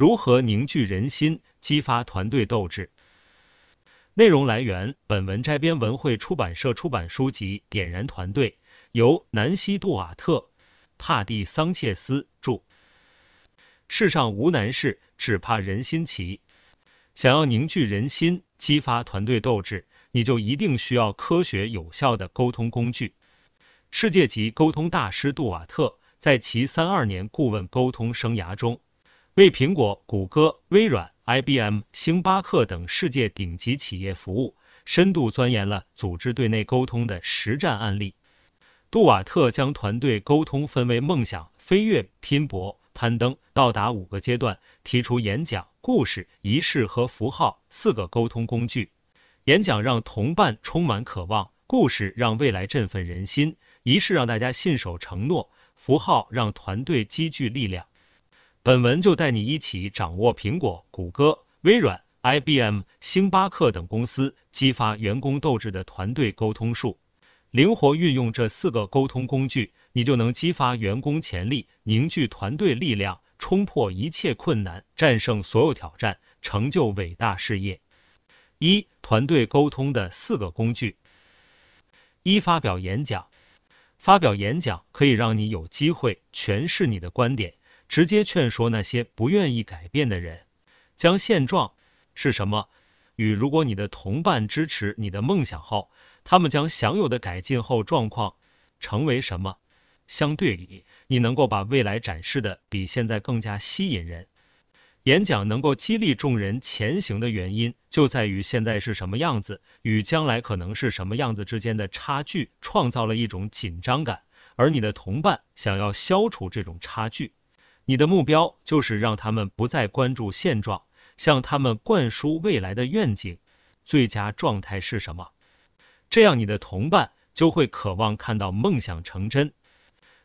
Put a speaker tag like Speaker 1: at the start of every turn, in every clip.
Speaker 1: 如何凝聚人心，激发团队斗志？内容来源：本文摘编文汇出版社出版书籍《点燃团队》，由南希·杜瓦特·帕蒂桑切斯著。世上无难事，只怕人心齐。想要凝聚人心，激发团队斗志，你就一定需要科学有效的沟通工具。世界级沟通大师杜瓦特在其三二年顾问沟通生涯中。为苹果、谷歌、微软、IBM、星巴克等世界顶级企业服务，深度钻研了组织对内沟通的实战案例。杜瓦特将团队沟通分为梦想、飞跃、拼搏、攀登、到达五个阶段，提出演讲、故事、仪式和符号四个沟通工具。演讲让同伴充满渴望，故事让未来振奋人心，仪式让大家信守承诺，符号让团队积聚力量。本文就带你一起掌握苹果、谷歌、微软、IBM、星巴克等公司激发员工斗志的团队沟通术。灵活运用这四个沟通工具，你就能激发员工潜力，凝聚团队力量，冲破一切困难，战胜所有挑战，成就伟大事业。一、团队沟通的四个工具。一、发表演讲。发表演讲可以让你有机会诠释你的观点。直接劝说那些不愿意改变的人，将现状是什么与如果你的同伴支持你的梦想后，他们将享有的改进后状况成为什么相对比，你能够把未来展示的比现在更加吸引人。演讲能够激励众人前行的原因，就在于现在是什么样子与将来可能是什么样子之间的差距，创造了一种紧张感，而你的同伴想要消除这种差距。你的目标就是让他们不再关注现状，向他们灌输未来的愿景。最佳状态是什么？这样你的同伴就会渴望看到梦想成真。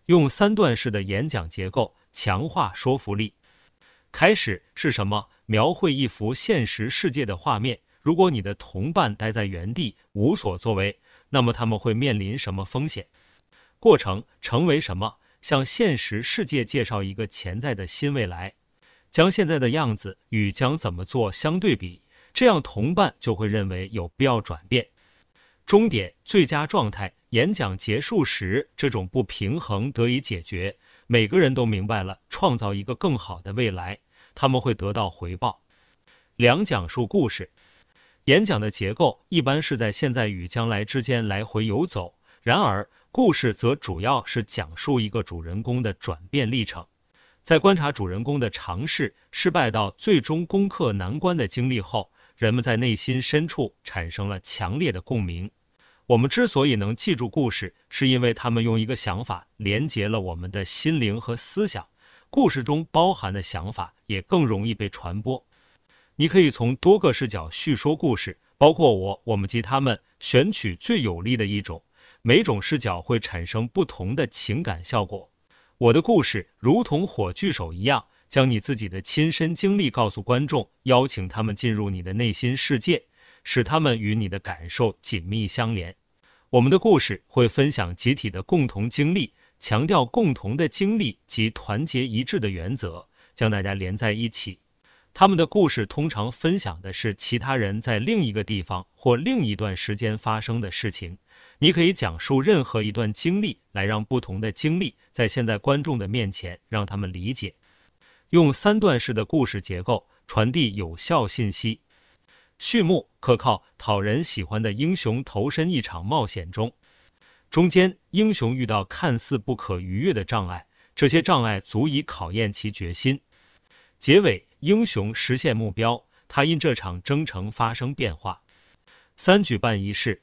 Speaker 1: 用三段式的演讲结构强化说服力。开始是什么？描绘一幅现实世界的画面。如果你的同伴待在原地无所作为，那么他们会面临什么风险？过程成为什么？向现实世界介绍一个潜在的新未来，将现在的样子与将怎么做相对比，这样同伴就会认为有必要转变。终点最佳状态，演讲结束时，这种不平衡得以解决，每个人都明白了创造一个更好的未来，他们会得到回报。两讲述故事，演讲的结构一般是在现在与将来之间来回游走，然而。故事则主要是讲述一个主人公的转变历程，在观察主人公的尝试、失败到最终攻克难关的经历后，人们在内心深处产生了强烈的共鸣。我们之所以能记住故事，是因为他们用一个想法连接了我们的心灵和思想。故事中包含的想法也更容易被传播。你可以从多个视角叙说故事，包括我、我们及他们，选取最有利的一种。每种视角会产生不同的情感效果。我的故事如同火炬手一样，将你自己的亲身经历告诉观众，邀请他们进入你的内心世界，使他们与你的感受紧密相连。我们的故事会分享集体的共同经历，强调共同的经历及团结一致的原则，将大家连在一起。他们的故事通常分享的是其他人在另一个地方或另一段时间发生的事情。你可以讲述任何一段经历，来让不同的经历在现在观众的面前让他们理解。用三段式的故事结构传递有效信息。序幕：可靠、讨人喜欢的英雄投身一场冒险中。中间，英雄遇到看似不可逾越的障碍，这些障碍足以考验其决心。结尾，英雄实现目标，他因这场征程发生变化。三举办仪式。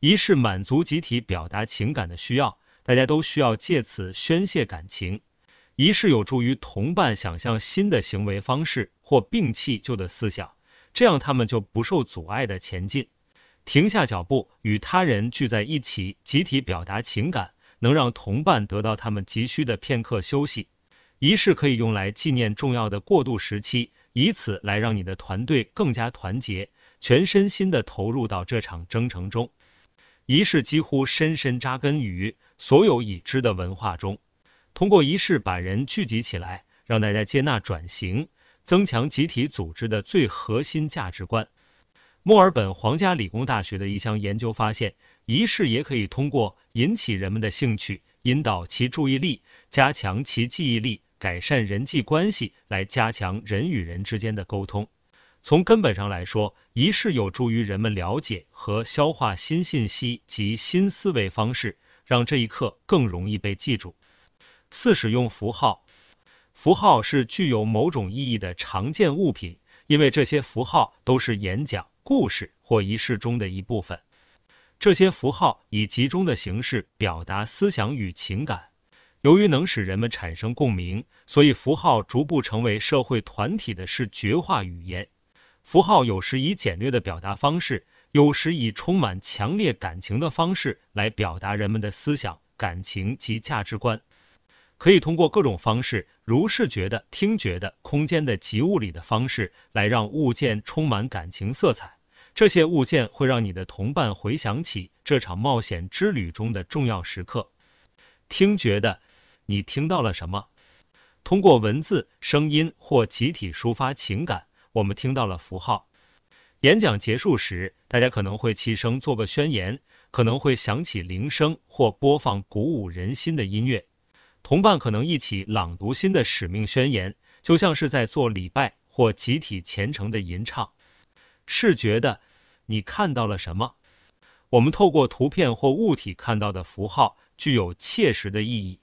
Speaker 1: 仪式满足集体表达情感的需要，大家都需要借此宣泄感情。仪式有助于同伴想象新的行为方式或摒弃旧的思想，这样他们就不受阻碍的前进。停下脚步，与他人聚在一起，集体表达情感，能让同伴得到他们急需的片刻休息。仪式可以用来纪念重要的过渡时期，以此来让你的团队更加团结，全身心的投入到这场征程中。仪式几乎深深扎根于所有已知的文化中。通过仪式把人聚集起来，让大家接纳转型，增强集体组织的最核心价值观。墨尔本皇家理工大学的一项研究发现，仪式也可以通过引起人们的兴趣、引导其注意力、加强其记忆力、改善人际关系，来加强人与人之间的沟通。从根本上来说，仪式有助于人们了解和消化新信息及新思维方式，让这一刻更容易被记住。四、使用符号。符号是具有某种意义的常见物品，因为这些符号都是演讲、故事或仪式中的一部分。这些符号以集中的形式表达思想与情感。由于能使人们产生共鸣，所以符号逐步成为社会团体的视觉化语言。符号有时以简略的表达方式，有时以充满强烈感情的方式来表达人们的思想、感情及价值观。可以通过各种方式，如视觉的、听觉的、空间的及物理的方式，来让物件充满感情色彩。这些物件会让你的同伴回想起这场冒险之旅中的重要时刻。听觉的，你听到了什么？通过文字、声音或集体抒发情感。我们听到了符号。演讲结束时，大家可能会齐声做个宣言，可能会响起铃声或播放鼓舞人心的音乐。同伴可能一起朗读新的使命宣言，就像是在做礼拜或集体虔诚的吟唱。视觉的，你看到了什么？我们透过图片或物体看到的符号具有切实的意义。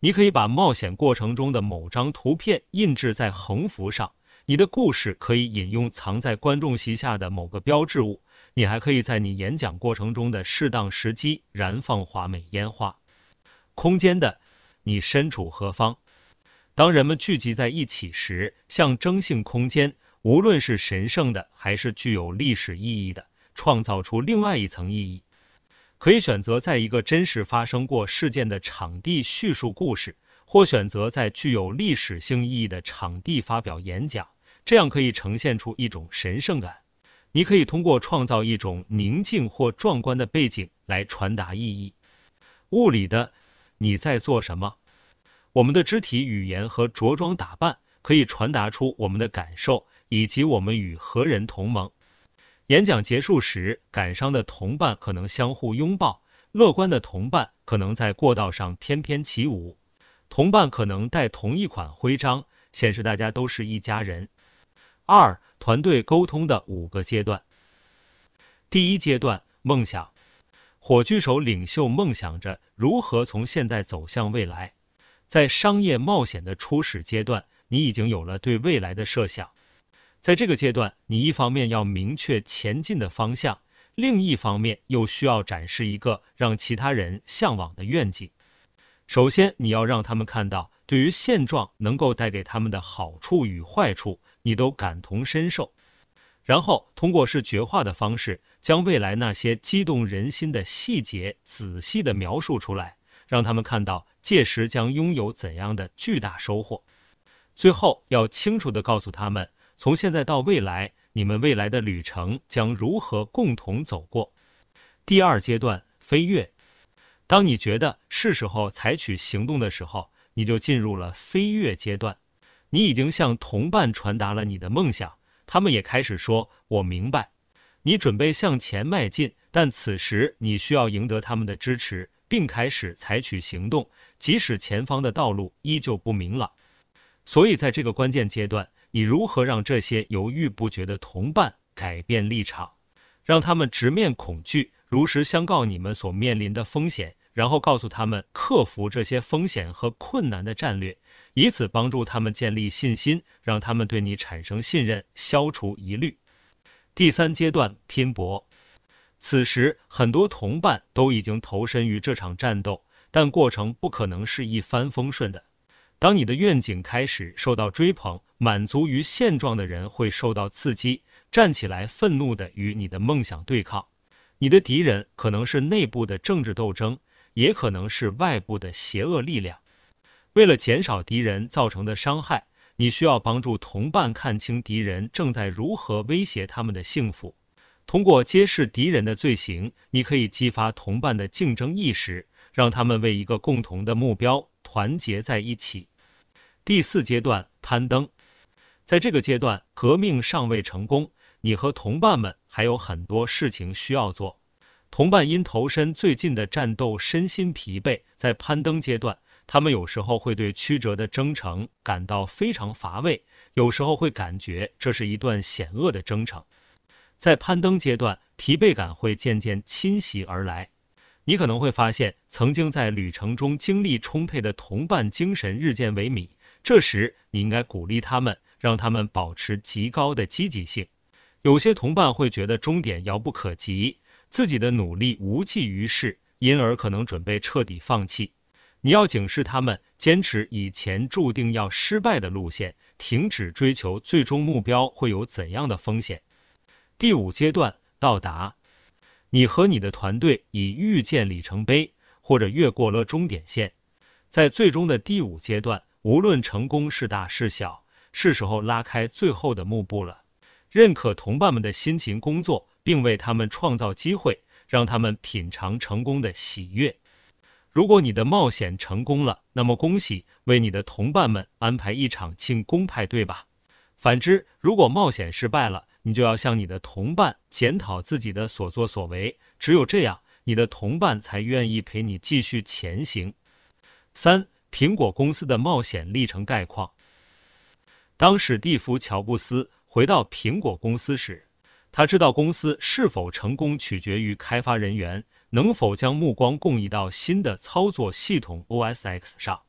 Speaker 1: 你可以把冒险过程中的某张图片印制在横幅上。你的故事可以引用藏在观众席下的某个标志物，你还可以在你演讲过程中的适当时机燃放华美烟花。空间的，你身处何方？当人们聚集在一起时，象征性空间，无论是神圣的还是具有历史意义的，创造出另外一层意义。可以选择在一个真实发生过事件的场地叙述故事，或选择在具有历史性意义的场地发表演讲。这样可以呈现出一种神圣感。你可以通过创造一种宁静或壮观的背景来传达意义。物理的，你在做什么？我们的肢体语言和着装打扮可以传达出我们的感受以及我们与何人同盟。演讲结束时，感伤的同伴可能相互拥抱，乐观的同伴可能在过道上翩翩起舞。同伴可能戴同一款徽章，显示大家都是一家人。二、团队沟通的五个阶段。第一阶段，梦想。火炬手领袖梦想着如何从现在走向未来。在商业冒险的初始阶段，你已经有了对未来的设想。在这个阶段，你一方面要明确前进的方向，另一方面又需要展示一个让其他人向往的愿景。首先，你要让他们看到对于现状能够带给他们的好处与坏处。你都感同身受，然后通过视觉化的方式，将未来那些激动人心的细节仔细的描述出来，让他们看到届时将拥有怎样的巨大收获。最后要清楚的告诉他们，从现在到未来，你们未来的旅程将如何共同走过。第二阶段飞跃，当你觉得是时候采取行动的时候，你就进入了飞跃阶段。你已经向同伴传达了你的梦想，他们也开始说“我明白”。你准备向前迈进，但此时你需要赢得他们的支持，并开始采取行动，即使前方的道路依旧不明朗。所以，在这个关键阶段，你如何让这些犹豫不决的同伴改变立场，让他们直面恐惧，如实相告你们所面临的风险？然后告诉他们克服这些风险和困难的战略，以此帮助他们建立信心，让他们对你产生信任，消除疑虑。第三阶段拼搏，此时很多同伴都已经投身于这场战斗，但过程不可能是一帆风顺的。当你的愿景开始受到追捧，满足于现状的人会受到刺激，站起来愤怒的与你的梦想对抗。你的敌人可能是内部的政治斗争。也可能是外部的邪恶力量。为了减少敌人造成的伤害，你需要帮助同伴看清敌人正在如何威胁他们的幸福。通过揭示敌人的罪行，你可以激发同伴的竞争意识，让他们为一个共同的目标团结在一起。第四阶段攀登，在这个阶段，革命尚未成功，你和同伴们还有很多事情需要做。同伴因投身最近的战斗身心疲惫，在攀登阶段，他们有时候会对曲折的征程感到非常乏味，有时候会感觉这是一段险恶的征程。在攀登阶段，疲惫感会渐渐侵袭而来。你可能会发现，曾经在旅程中精力充沛的同伴精神日渐萎靡。这时，你应该鼓励他们，让他们保持极高的积极性。有些同伴会觉得终点遥不可及，自己的努力无济于事，因而可能准备彻底放弃。你要警示他们，坚持以前注定要失败的路线，停止追求最终目标会有怎样的风险。第五阶段到达，你和你的团队已遇见里程碑，或者越过了终点线。在最终的第五阶段，无论成功是大是小，是时候拉开最后的幕布了。认可同伴们的辛勤工作，并为他们创造机会，让他们品尝成功的喜悦。如果你的冒险成功了，那么恭喜，为你的同伴们安排一场庆功派对吧。反之，如果冒险失败了，你就要向你的同伴检讨自己的所作所为，只有这样，你的同伴才愿意陪你继续前行。三、苹果公司的冒险历程概况。当史蒂夫·乔布斯回到苹果公司时，他知道公司是否成功取决于开发人员能否将目光供移到新的操作系统 OS X 上。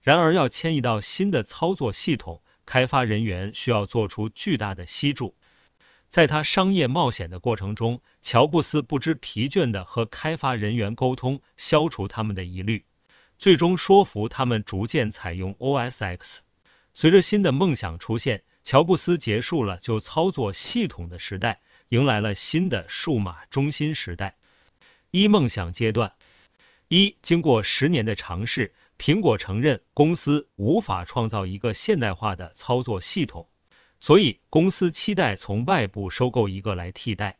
Speaker 1: 然而，要迁移到新的操作系统，开发人员需要做出巨大的吸注，在他商业冒险的过程中，乔布斯不知疲倦的和开发人员沟通，消除他们的疑虑，最终说服他们逐渐采用 OS X。随着新的梦想出现，乔布斯结束了就操作系统的时代，迎来了新的数码中心时代。一梦想阶段一，经过十年的尝试。苹果承认公司无法创造一个现代化的操作系统，所以公司期待从外部收购一个来替代。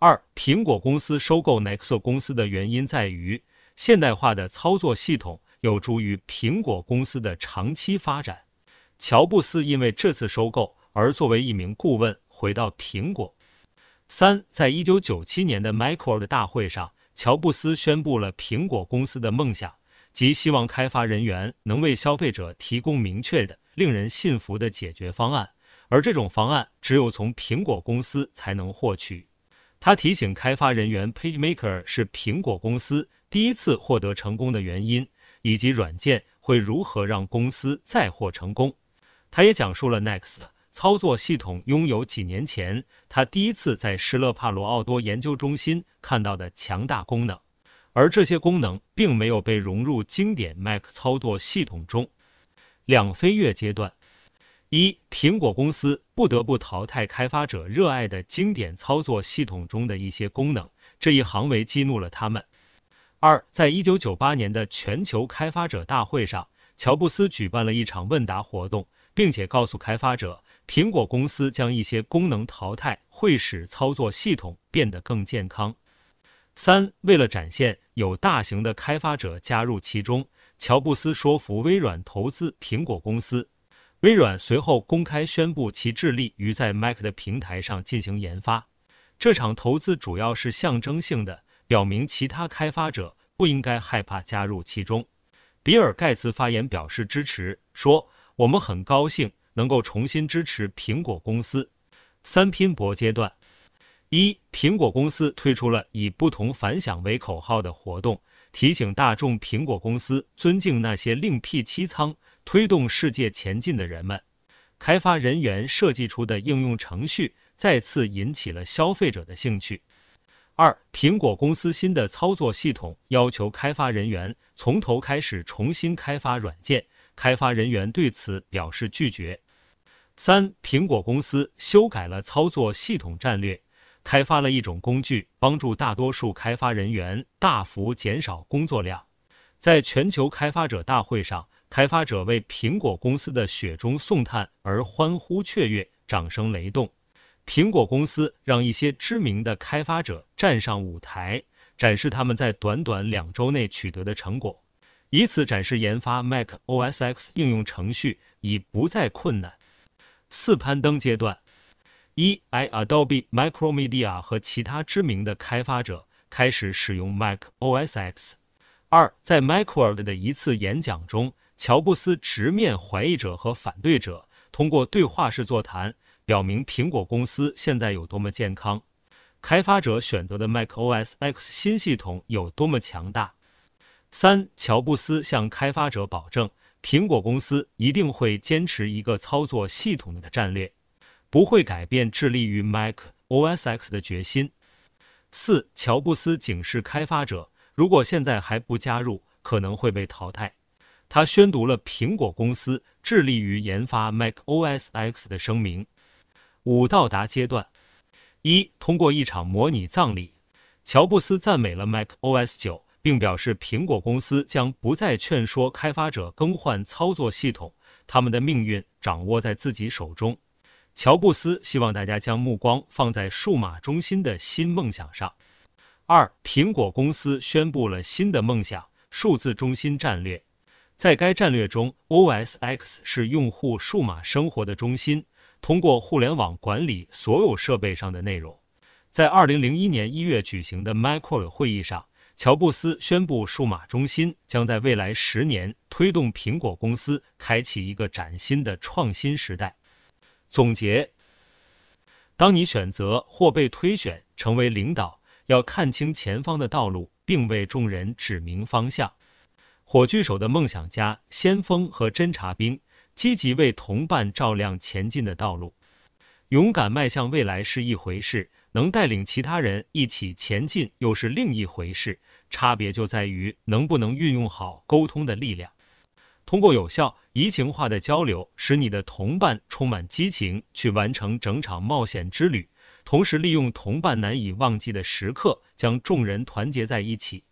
Speaker 1: 二，苹果公司收购 Nexo 公司的原因在于，现代化的操作系统有助于苹果公司的长期发展。乔布斯因为这次收购而作为一名顾问回到苹果。三，在一九九七年的 Macworld 大会上，乔布斯宣布了苹果公司的梦想。即希望开发人员能为消费者提供明确的、令人信服的解决方案，而这种方案只有从苹果公司才能获取。他提醒开发人员，PageMaker 是苹果公司第一次获得成功的原因，以及软件会如何让公司再获成功。他也讲述了 Next 操作系统拥有几年前他第一次在施勒帕罗奥多研究中心看到的强大功能。而这些功能并没有被融入经典 Mac 操作系统中。两飞跃阶段：一、苹果公司不得不淘汰开发者热爱的经典操作系统中的一些功能，这一行为激怒了他们。二、在一九九八年的全球开发者大会上，乔布斯举办了一场问答活动，并且告诉开发者，苹果公司将一些功能淘汰会使操作系统变得更健康。三，为了展现有大型的开发者加入其中，乔布斯说服微软投资苹果公司。微软随后公开宣布其致力于在 Mac 的平台上进行研发。这场投资主要是象征性的，表明其他开发者不应该害怕加入其中。比尔盖茨发言表示支持，说：“我们很高兴能够重新支持苹果公司。”三拼搏阶段。一，苹果公司推出了以不同凡响为口号的活动，提醒大众苹果公司尊敬那些另辟蹊舱、推动世界前进的人们。开发人员设计出的应用程序再次引起了消费者的兴趣。二，苹果公司新的操作系统要求开发人员从头开始重新开发软件，开发人员对此表示拒绝。三，苹果公司修改了操作系统战略。开发了一种工具，帮助大多数开发人员大幅减少工作量。在全球开发者大会上，开发者为苹果公司的雪中送炭而欢呼雀跃，掌声雷动。苹果公司让一些知名的开发者站上舞台，展示他们在短短两周内取得的成果，以此展示研发 Mac OS X 应用程序已不再困难。四攀登阶段：一，i Adobe Micro Media 和其他知名的开发者开始使用 Mac OS X。二，在 Macworld 的一次演讲中，乔布斯直面怀疑者和反对者，通过对话式座谈，表明苹果公司现在有多么健康，开发者选择的 Mac OS X 新系统有多么强大。三，乔布斯向开发者保证。苹果公司一定会坚持一个操作系统的战略，不会改变致力于 Mac OS X 的决心。四，乔布斯警示开发者，如果现在还不加入，可能会被淘汰。他宣读了苹果公司致力于研发 Mac OS X 的声明。五，到达阶段一，通过一场模拟葬礼，乔布斯赞美了 Mac OS 九。并表示，苹果公司将不再劝说开发者更换操作系统，他们的命运掌握在自己手中。乔布斯希望大家将目光放在数码中心的新梦想上。二，苹果公司宣布了新的梦想——数字中心战略。在该战略中，OS X 是用户数码生活的中心，通过互联网管理所有设备上的内容。在二零零一年一月举行的 macro 会议上。乔布斯宣布，数码中心将在未来十年推动苹果公司开启一个崭新的创新时代。总结：当你选择或被推选成为领导，要看清前方的道路，并为众人指明方向。火炬手的梦想家、先锋和侦察兵，积极为同伴照亮前进的道路。勇敢迈向未来是一回事。能带领其他人一起前进又是另一回事，差别就在于能不能运用好沟通的力量。通过有效、移情化的交流，使你的同伴充满激情去完成整场冒险之旅，同时利用同伴难以忘记的时刻，将众人团结在一起。